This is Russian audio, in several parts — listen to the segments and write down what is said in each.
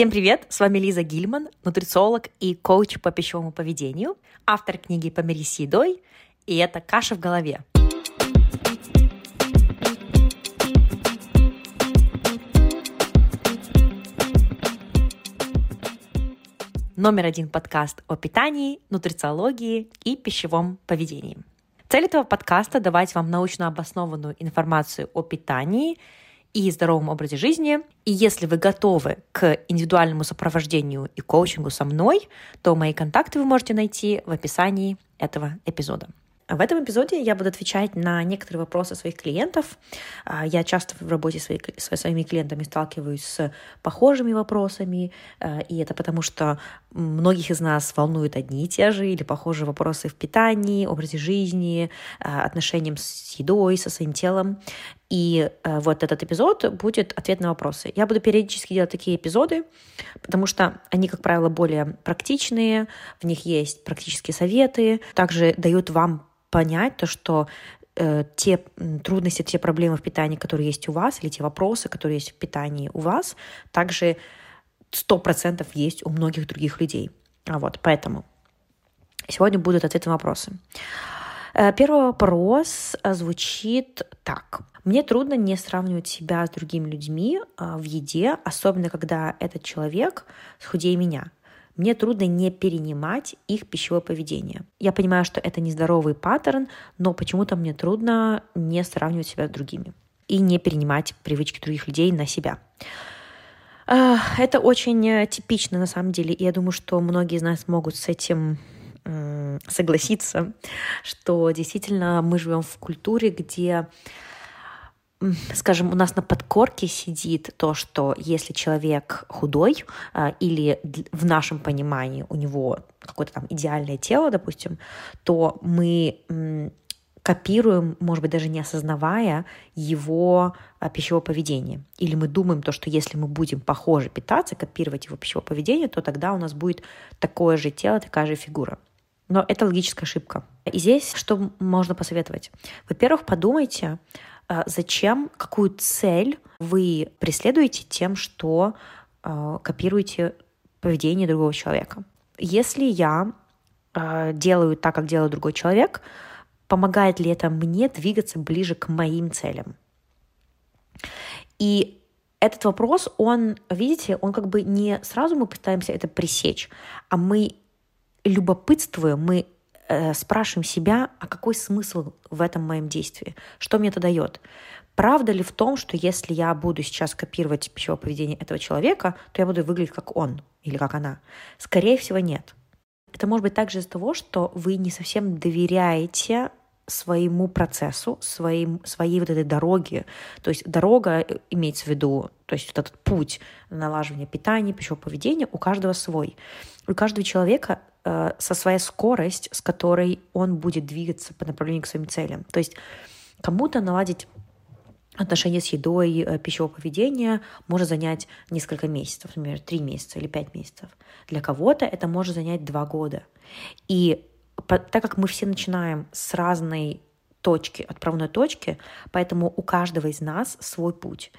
Всем привет! С вами Лиза Гильман, нутрициолог и коуч по пищевому поведению, автор книги «Помирись с едой», и это «Каша в голове». Номер один подкаст о питании, нутрициологии и пищевом поведении. Цель этого подкаста – давать вам научно обоснованную информацию о питании – и здоровом образе жизни. И если вы готовы к индивидуальному сопровождению и коучингу со мной, то мои контакты вы можете найти в описании этого эпизода. В этом эпизоде я буду отвечать на некоторые вопросы своих клиентов. А, я часто в работе со своими клиентами сталкиваюсь с похожими вопросами, а, и это потому, что многих из нас волнуют одни и те же или похожие вопросы в питании, образе жизни, а, отношениям с едой, со своим телом. И вот этот эпизод будет ответ на вопросы. Я буду периодически делать такие эпизоды, потому что они, как правило, более практичные, в них есть практические советы, также дают вам понять то, что э, те трудности, те проблемы в питании, которые есть у вас, или те вопросы, которые есть в питании у вас, также сто процентов есть у многих других людей. А вот, поэтому сегодня будут ответы на вопросы. Э, первый вопрос э, звучит так. Мне трудно не сравнивать себя с другими людьми э, в еде, особенно когда этот человек худее меня мне трудно не перенимать их пищевое поведение. Я понимаю, что это нездоровый паттерн, но почему-то мне трудно не сравнивать себя с другими и не перенимать привычки других людей на себя. Это очень типично на самом деле, и я думаю, что многие из нас могут с этим согласиться, что действительно мы живем в культуре, где скажем, у нас на подкорке сидит то, что если человек худой а, или в нашем понимании у него какое-то там идеальное тело, допустим, то мы копируем, может быть, даже не осознавая его а, пищевое поведение. Или мы думаем то, что если мы будем похоже питаться, копировать его пищевое поведение, то тогда у нас будет такое же тело, такая же фигура. Но это логическая ошибка. И здесь что можно посоветовать? Во-первых, подумайте, а зачем, какую цель вы преследуете тем, что э, копируете поведение другого человека. Если я э, делаю так, как делает другой человек, помогает ли это мне двигаться ближе к моим целям? И этот вопрос, он, видите, он как бы не сразу мы пытаемся это пресечь, а мы любопытствуем, мы э, спрашиваем себя, а какой смысл в этом моем действии? Что мне это дает? Правда ли в том, что если я буду сейчас копировать пищевое поведение этого человека, то я буду выглядеть как он или как она? Скорее всего, нет. Это может быть также из-за того, что вы не совсем доверяете своему процессу, своим, своей вот этой дороге. То есть дорога э, имеется в виду, то есть вот этот путь налаживания питания, пищевого поведения у каждого свой. У каждого человека э, со своей скорость, с которой он будет двигаться по направлению к своим целям. То есть кому-то наладить отношения с едой, э, пищевого поведения может занять несколько месяцев, например, три месяца или пять месяцев. Для кого-то это может занять два года. И так как мы все начинаем с разной точки, отправной точки, поэтому у каждого из нас свой путь.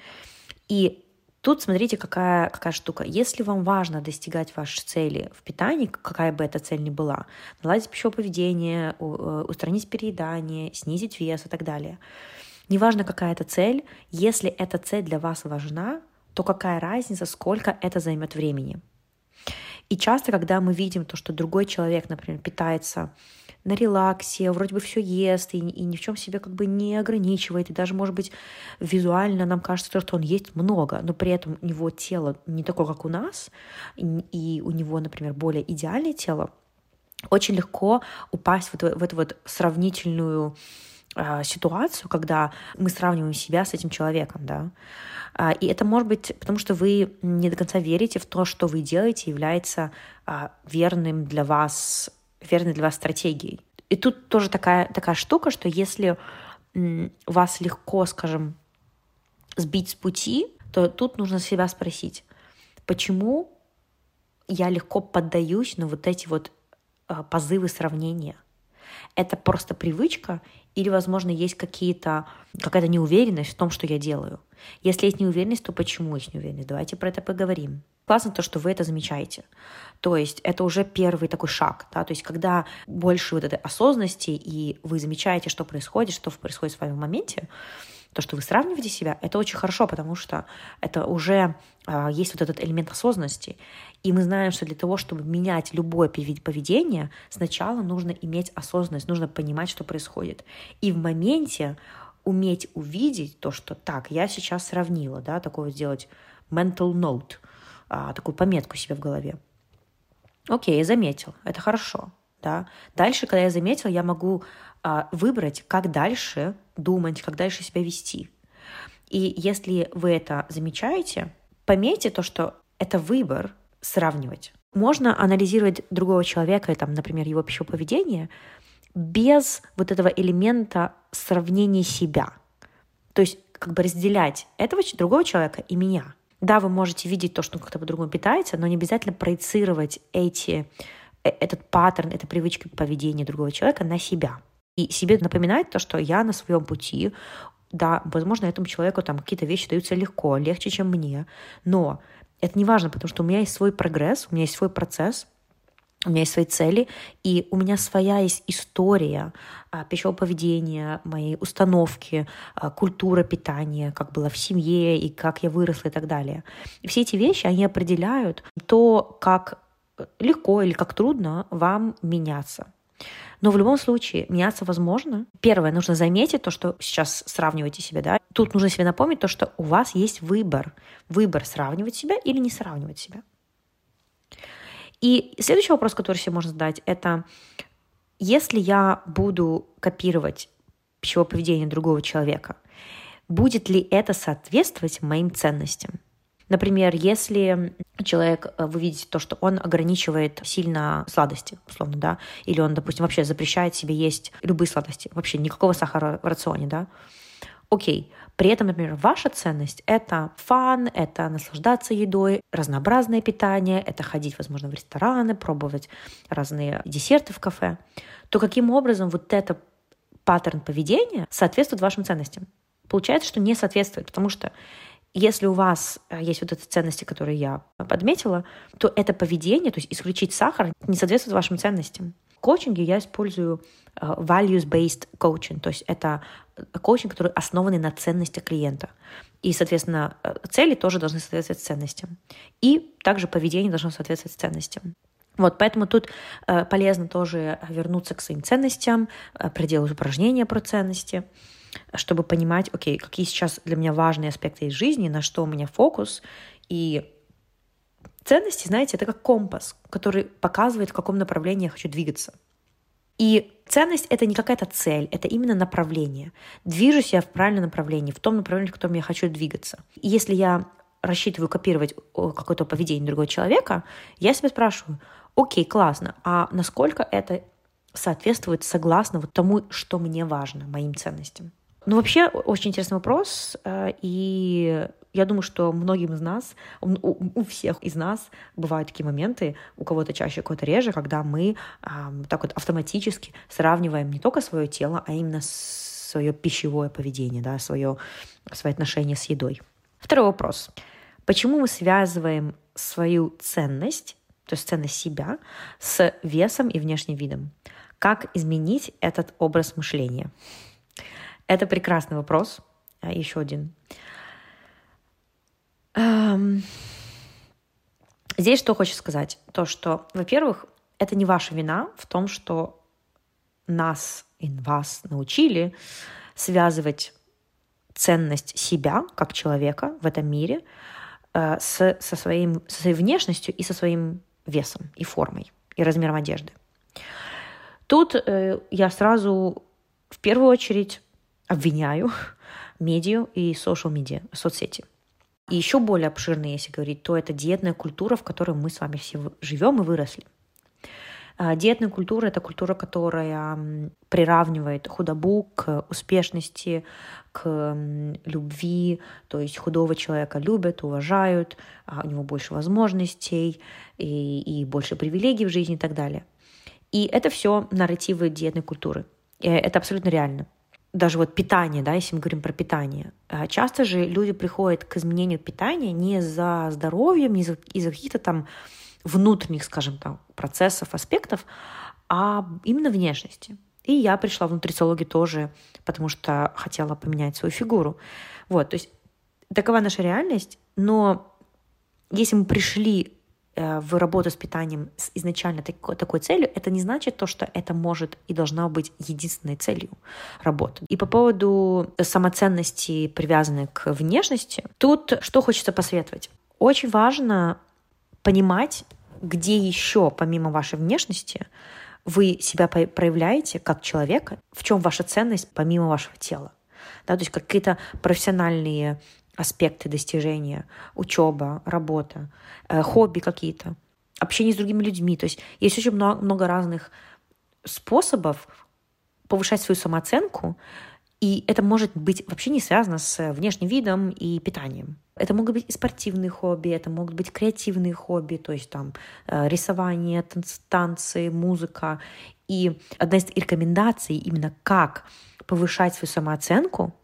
И тут смотрите, какая, какая штука. Если вам важно достигать вашей цели в питании, какая бы эта цель ни была, наладить пищевое поведение, э, устранить переедание, снизить вес и так далее, неважно, какая это цель, если эта цель для вас важна, то какая разница, сколько это займет времени. И часто, когда мы видим то, что другой человек, например, питается на релаксе, вроде бы все ест и, и ни в чем себе как бы не ограничивает, и даже, может быть, визуально нам кажется, что он есть много, но при этом у него тело не такое, как у нас, и, у него, например, более идеальное тело, очень легко упасть в, эту, в эту вот сравнительную э, ситуацию, когда мы сравниваем себя с этим человеком, да, а, и это может быть потому, что вы не до конца верите в то, что вы делаете, является а, верным для вас, верной для вас стратегией. И тут тоже такая, такая штука, что если вас легко, скажем, сбить с пути, то тут нужно себя спросить, почему я легко поддаюсь на вот эти вот а, позывы сравнения. Это просто привычка или, возможно, есть какие-то, какая-то неуверенность в том, что я делаю. Если есть неуверенность, то почему есть неуверенность? Давайте про это поговорим. Классно то, что вы это замечаете. То есть это уже первый такой шаг, да, то есть когда больше вот этой осознанности, и вы замечаете, что происходит, что происходит с вами в моменте, то, что вы сравниваете себя, это очень хорошо, потому что это уже э, есть вот этот элемент осознанности. И мы знаем, что для того, чтобы менять любое поведение, сначала нужно иметь осознанность, нужно понимать, что происходит. И в моменте уметь увидеть то, что так, я сейчас сравнила, да, такое сделать mental note, а, такую пометку себе в голове. Окей, я заметил, это хорошо. Да? Дальше, когда я заметил, я могу а, выбрать, как дальше думать, как дальше себя вести. И если вы это замечаете, пометьте то, что это выбор сравнивать. Можно анализировать другого человека, там, например, его пищевое поведение, без вот этого элемента сравнения себя. То есть как бы разделять этого другого человека и меня. Да, вы можете видеть то, что он как-то по-другому питается, но не обязательно проецировать эти, э, этот паттерн, эта привычка поведения другого человека на себя. И себе напоминать то, что я на своем пути, да, возможно, этому человеку там какие-то вещи даются легко, легче, чем мне, но это не важно, потому что у меня есть свой прогресс, у меня есть свой процесс, у меня есть свои цели, и у меня своя есть история а, пищевого поведения, моей установки, а, культура питания, как было в семье и как я выросла и так далее. И все эти вещи, они определяют то, как легко или как трудно вам меняться. Но в любом случае меняться возможно. Первое, нужно заметить то, что сейчас сравниваете себя, да. Тут нужно себе напомнить то, что у вас есть выбор. Выбор сравнивать себя или не сравнивать себя. И следующий вопрос, который себе можно задать, это если я буду копировать пищевое поведение другого человека, будет ли это соответствовать моим ценностям? Например, если человек, э, вы видите то, что он ограничивает сильно сладости, условно, да, или он, допустим, вообще запрещает себе есть любые сладости, вообще никакого сахара в рационе, да, окей. При этом, например, ваша ценность — это фан, это наслаждаться едой, разнообразное питание, это ходить, возможно, в рестораны, пробовать разные десерты в кафе, то каким образом вот это паттерн поведения соответствует вашим ценностям? Получается, что не соответствует, потому что если у вас э, есть вот эти ценности, которые я подметила, то это поведение, то есть исключить сахар, не соответствует вашим ценностям. В коучинге я использую э, values-based coaching, то есть это коучинг, который основан на ценностях клиента. И, соответственно, э, цели тоже должны соответствовать ценностям. И также поведение должно соответствовать ценностям. Вот, поэтому тут э, полезно тоже вернуться к своим ценностям, э, проделать упражнения про ценности, чтобы понимать, окей, какие сейчас для меня важные аспекты из жизни, на что у меня фокус. И ценности, знаете, это как компас, который показывает, в каком направлении я хочу двигаться. И ценность — это не какая-то цель, это именно направление. Движусь я в правильном направлении, в том направлении, в котором я хочу двигаться. И если я рассчитываю копировать какое-то поведение другого человека, я себя спрашиваю, окей, классно, а насколько это соответствует согласно вот тому, что мне важно, моим ценностям? Ну, вообще, очень интересный вопрос, э, и я думаю, что многим из нас, у, всех из нас бывают такие моменты, у кого-то чаще, у кого-то реже, когда мы а, так вот автоматически сравниваем не только свое тело, а именно свое пищевое поведение, да, свое, свои отношения с едой. Второй вопрос. Почему мы связываем свою ценность, то есть ценность себя, с весом и внешним видом? Как изменить этот образ мышления? Это прекрасный вопрос. А, Еще один. Эм... Здесь что хочу сказать? То, что, во-первых, это не ваша вина в том, что нас и вас научили связывать ценность себя как человека в этом мире э, с, со, своим, со своей внешностью и со своим весом и формой и размером одежды. Тут э, я сразу в первую очередь обвиняю медиа и social медиа, соцсети. И еще более обширно, если говорить, то это диетная культура, в которой мы с вами все живем и выросли. А, диетная культура – это культура, которая приравнивает худобу к успешности, к любви, то есть худого человека любят, уважают, а, у него больше возможностей и, и больше привилегий в жизни и так далее. И это все нарративы диетной культуры. И это абсолютно реально. Даже вот питание, да, если мы говорим про питание, э, часто же люди приходят к изменению питания не за здоровьем, не из-за каких-то там внутренних, скажем так, процессов, аспектов, а именно внешности. И я пришла в нутрициологию тоже, потому что хотела поменять свою фигуру. Вот, то есть такова наша реальность, но если мы пришли в работу с питанием с изначально такой, такой целью, это не значит то, что это может и должна быть единственной целью работы. И по поводу самоценности, привязанной к внешности, тут что хочется посоветовать. Очень важно понимать, где еще, помимо вашей внешности, вы себя проявляете как человека, в чем ваша ценность помимо вашего тела. Да, то есть какие-то профессиональные аспекты достижения, учеба, работа, э, хобби какие-то, общение с другими людьми. То есть есть очень много, разных способов повышать свою самооценку, и это может быть вообще не связано с внешним видом и питанием. Это могут быть и спортивные хобби, это могут быть креативные хобби, то есть там э, рисование, танцы, музыка. И одна из рекомендаций именно как повышать свою самооценку,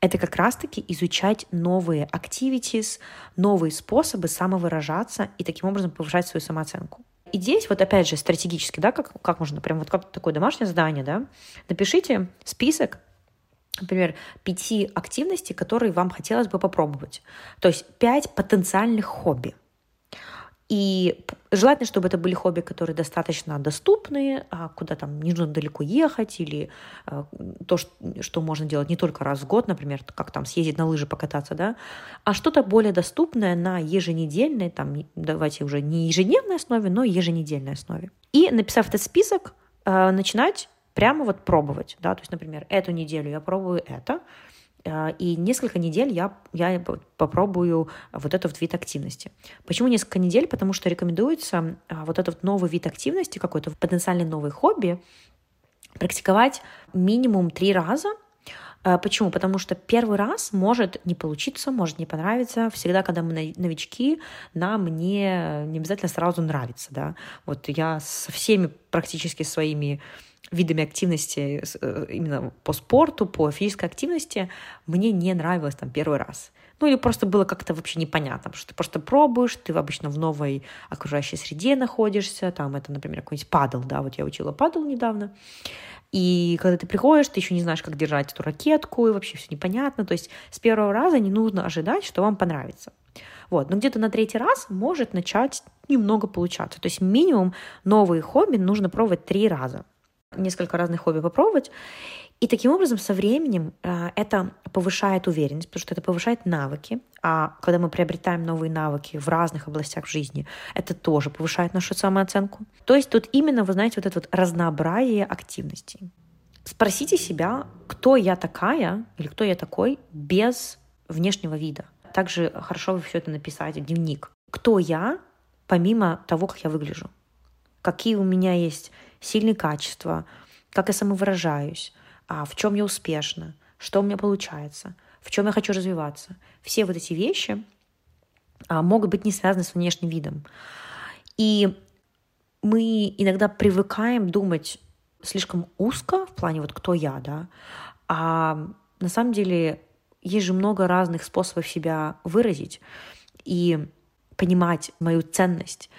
это как раз-таки изучать новые activities, новые способы самовыражаться и таким образом повышать свою самооценку. И здесь вот опять же стратегически, да, как, как можно, прям вот как такое домашнее задание, да, напишите список например, пяти активностей, которые вам хотелось бы попробовать. То есть пять потенциальных хобби. И желательно, чтобы это были хобби, которые достаточно доступные, а куда там не нужно далеко ехать, или а, то, что можно делать не только раз в год, например, как там съездить на лыжи покататься, да, а что-то более доступное на еженедельной, там, давайте уже не ежедневной основе, но еженедельной основе. И написав этот список, а, начинать прямо вот пробовать, да, то есть, например, эту неделю я пробую это, и несколько недель я, я попробую вот этот вид активности. Почему несколько недель? Потому что рекомендуется э, вот этот новый вид активности, какой-то потенциальный новый хобби, практиковать минимум три раза э, Почему? Потому что первый раз может не получиться, может не понравиться. Всегда, когда мы новички, нам не, не обязательно сразу нравится. Да? Вот я со всеми практически своими видами активности э, именно по спорту, по физической активности мне не нравилось там первый раз. Ну или просто было как-то вообще непонятно, что ты просто пробуешь, ты обычно в новой окружающей среде находишься, там это, например, какой-нибудь падал, да, вот я учила падал недавно, и когда ты приходишь, ты еще не знаешь, как держать эту ракетку, и вообще все непонятно, то есть с первого раза не нужно ожидать, что вам понравится. Вот. Но где-то на третий раз может начать немного получаться. То есть минимум новые хобби нужно пробовать три раза несколько разных хобби попробовать. И таким образом со временем э, это повышает уверенность, потому что это повышает навыки. А когда мы приобретаем новые навыки в разных областях жизни, это тоже повышает нашу самооценку. То есть тут именно, вы знаете, вот это вот разнообразие активностей. Спросите себя, кто я такая или кто я такой без внешнего вида. Также хорошо бы все это написать в дневник. Кто я, помимо того, как я выгляжу? Какие у меня есть сильные качества, как я самовыражаюсь, а в чем я успешна, что у меня получается, в чем я хочу развиваться. Все вот эти вещи а, могут быть не связаны с внешним видом. И мы иногда привыкаем думать слишком узко в плане вот кто я, да, а на самом деле есть же много разных способов себя выразить и понимать мою ценность.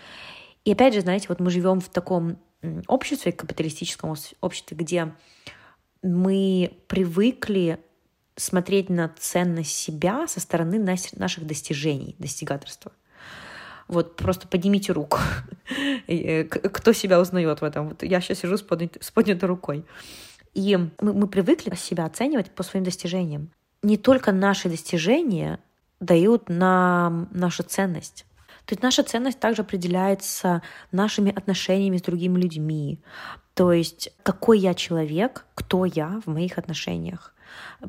И опять же, знаете, вот мы живем в таком обществе, капиталистическом обществе, где мы привыкли смотреть на ценность себя со стороны наших достижений, достигаторства. Вот просто поднимите руку. Э, кто себя узнает в этом? Вот я сейчас сижу с, поднятой, с поднятой рукой. И мы, мы привыкли себя оценивать по своим достижениям. Не только наши достижения дают нам нашу ценность. То есть наша ценность также определяется нашими отношениями с другими людьми. То есть какой я человек, кто я в моих отношениях.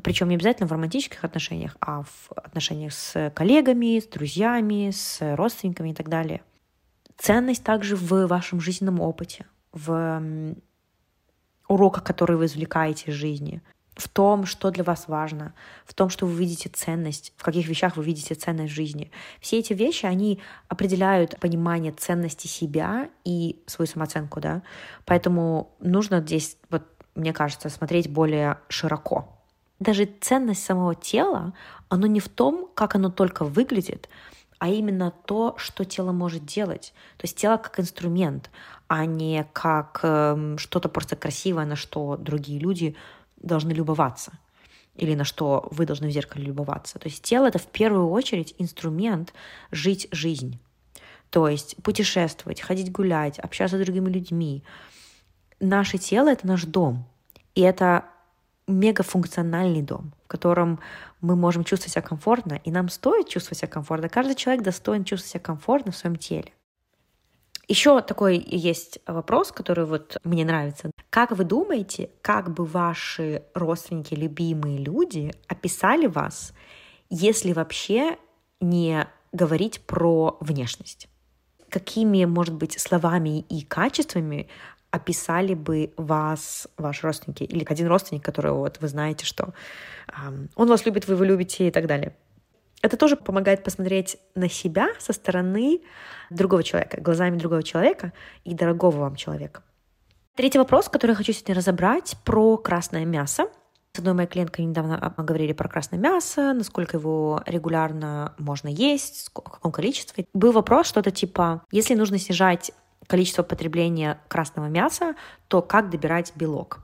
Причем не обязательно в романтических отношениях, а в отношениях с коллегами, с друзьями, с родственниками и так далее. Ценность также в вашем жизненном опыте, в уроках, которые вы извлекаете из жизни в том, что для вас важно, в том, что вы видите ценность, в каких вещах вы видите ценность жизни. Все эти вещи, они определяют понимание ценности себя и свою самооценку, да. Поэтому нужно здесь, вот, мне кажется, смотреть более широко. даже ценность самого тела, оно не в том, как оно только выглядит, а именно то, что тело может делать. То есть тело как инструмент, а не как э, что-то просто красивое, на что другие люди должны любоваться или на что вы должны в зеркале любоваться. То есть тело — это в первую очередь инструмент жить жизнь. То есть путешествовать, ходить гулять, общаться с другими людьми. Наше тело — это наш дом. И это мегафункциональный дом, в котором мы можем чувствовать себя комфортно, и нам стоит чувствовать себя комфортно. Каждый человек достоин чувствовать себя комфортно в своем теле. Еще такой есть вопрос, который вот мне нравится. Как вы думаете, как бы ваши родственники, любимые люди описали вас, если вообще не говорить про внешность? Какими, может быть, словами и качествами описали бы вас ваши родственники или один родственник, который вот вы знаете, что эм, он вас любит, вы его любите и так далее. Это тоже помогает посмотреть на себя со стороны другого человека, глазами другого человека и дорогого вам человека. Третий вопрос, который я хочу сегодня разобрать, про красное мясо. С одной моей клиенткой недавно мы говорили про красное мясо, насколько его регулярно можно есть, в каком количестве. Был вопрос что-то типа, если нужно снижать количество потребления красного мяса, то как добирать белок?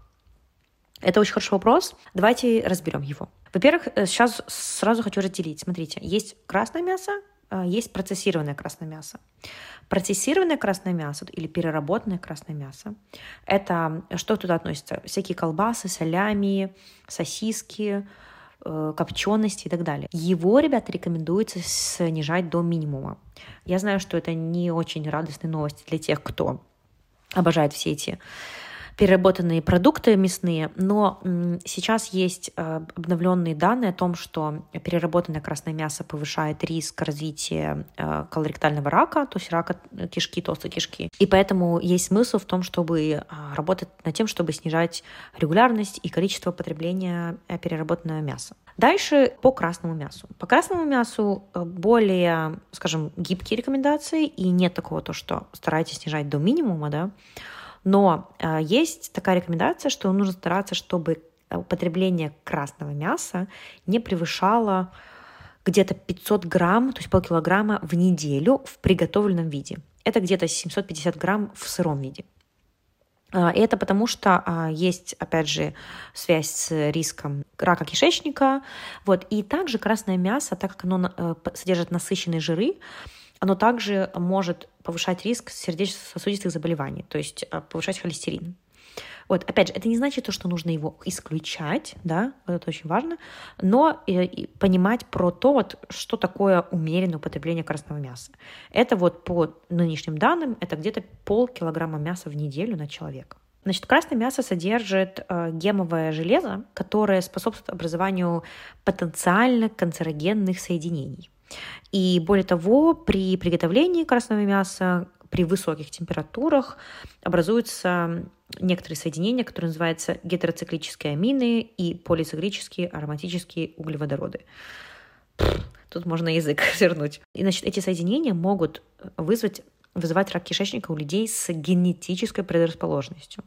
Это очень хороший вопрос. Давайте разберем его. Во-первых, э, сейчас сразу хочу разделить. Смотрите, есть красное мясо, а, есть процессированное красное мясо. Процессированное красное мясо или переработанное красное мясо – это что туда относится? Всякие колбасы, солями, сосиски, э, копчености и так далее. Его, ребята, рекомендуется снижать до минимума. Я знаю, что это не очень радостные новости для тех, кто обожает все эти переработанные продукты мясные, но сейчас есть э, обновленные данные о том, что переработанное красное мясо повышает риск развития э, колоректального рака, то есть рака кишки, толстой кишки. И поэтому есть смысл в том, чтобы э, работать над тем, чтобы снижать регулярность и количество потребления переработанного мяса. Дальше по красному мясу. По красному мясу более, скажем, гибкие рекомендации, и нет такого то, что старайтесь снижать до минимума, да, но э, есть такая рекомендация, что нужно стараться, чтобы употребление красного мяса не превышало где-то 500 грамм, то есть полкилограмма в неделю в приготовленном виде. Это где-то 750 грамм в сыром виде. А, и это потому, что а, есть, опять же, связь с риском рака кишечника. Вот. И также красное мясо, так как оно э, содержит насыщенные жиры, оно также может повышать риск сердечно-сосудистых заболеваний, то есть э, повышать холестерин. Вот, опять же, это не значит то, что нужно его исключать, да, вот это очень важно, но и, и понимать про то, вот, что такое умеренное употребление красного мяса. Это вот по нынешним данным, это где-то полкилограмма мяса в неделю на человека. Значит, красное мясо содержит э, гемовое железо, которое способствует образованию потенциально канцерогенных соединений. И более того, при приготовлении красного мяса при высоких температурах образуются некоторые соединения, которые называются гетероциклические амины и полициклические ароматические углеводороды. Тут можно язык свернуть. И, значит, эти соединения могут вызвать, вызывать рак кишечника у людей с генетической предрасположенностью.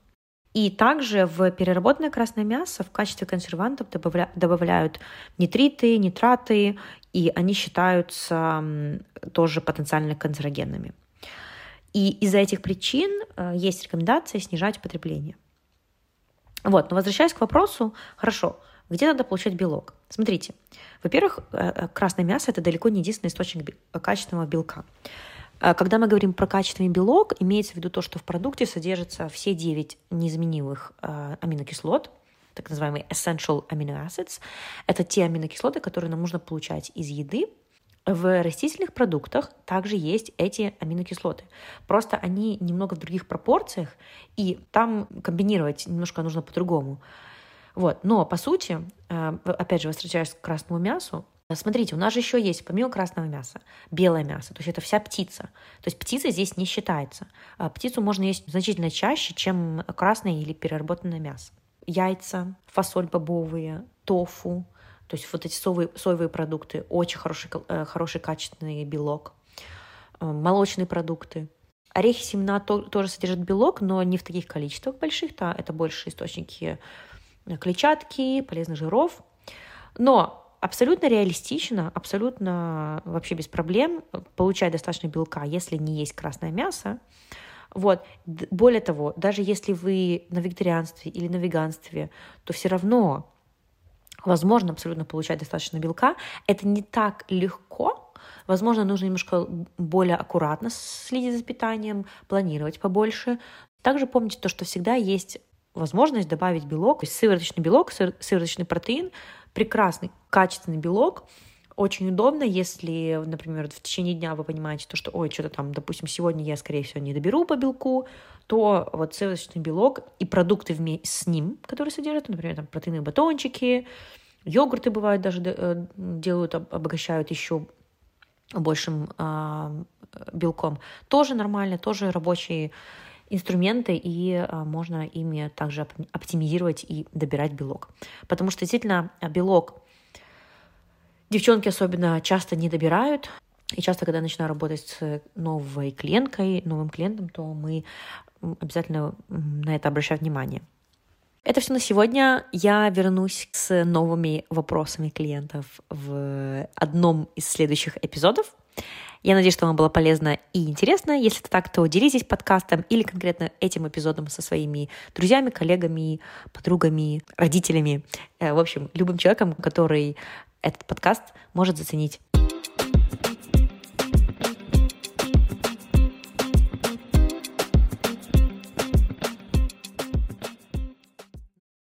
И также в переработанное красное мясо в качестве консервантов добавля, добавляют нитриты, нитраты, и они считаются тоже потенциально канцерогенными. И из-за этих причин э, есть рекомендация снижать потребление. Вот, но возвращаясь к вопросу, хорошо, где надо получать белок? Смотрите, во-первых, э, э, красное мясо – это далеко не единственный источник качественного белка. Когда мы говорим про качественный белок, имеется в виду то, что в продукте содержатся все 9 неизменимых аминокислот, так называемые essential amino acids. Это те аминокислоты, которые нам нужно получать из еды. В растительных продуктах также есть эти аминокислоты. Просто они немного в других пропорциях, и там комбинировать немножко нужно по-другому. Вот. Но, по сути, э, опять же, возвращаясь к красному мясу, Смотрите, у нас же еще есть, помимо красного мяса, белое мясо, то есть это вся птица. То есть птица здесь не считается. А птицу можно есть значительно чаще, чем красное или переработанное мясо. Яйца, фасоль бобовые, тофу, то есть вот эти соевые, соевые продукты, очень хороший, э, хороший качественный белок. Э, молочные продукты. Орехи, семена то, тоже содержат белок, но не в таких количествах больших, да, это больше источники клетчатки, полезных жиров – Но абсолютно реалистично, абсолютно вообще без проблем получать достаточно белка, если не есть красное мясо. Вот. Более того, даже если вы на вегетарианстве или на веганстве, то все равно возможно абсолютно получать достаточно белка. Это не так легко, Возможно, нужно немножко более аккуратно следить за питанием, планировать побольше. Также помните то, что всегда есть возможность добавить белок, то есть сывороточный белок, сывороточный протеин, прекрасный, качественный белок, очень удобно, если, например, в течение дня вы понимаете, то, что, ой, что-то там, допустим, сегодня я, скорее всего, не доберу по белку, то вот сывороточный белок и продукты вместе с ним, которые содержат, например, там, протеиновые батончики, йогурты бывают даже э, делают, обогащают еще большим э, белком. Тоже нормально, тоже рабочие инструменты, и э, можно ими также оптимизировать и добирать белок. Потому что действительно белок девчонки особенно часто не добирают. И часто, когда я начинаю работать с новой клиенткой, новым клиентом, то мы обязательно на это обращаем внимание. Это все на сегодня. Я вернусь с новыми вопросами клиентов в одном из следующих эпизодов. Я надеюсь, что вам было полезно и интересно. Если это так, то делитесь подкастом или конкретно этим эпизодом со своими друзьями, коллегами, подругами, родителями. Э, в общем, любым человеком, который этот подкаст может заценить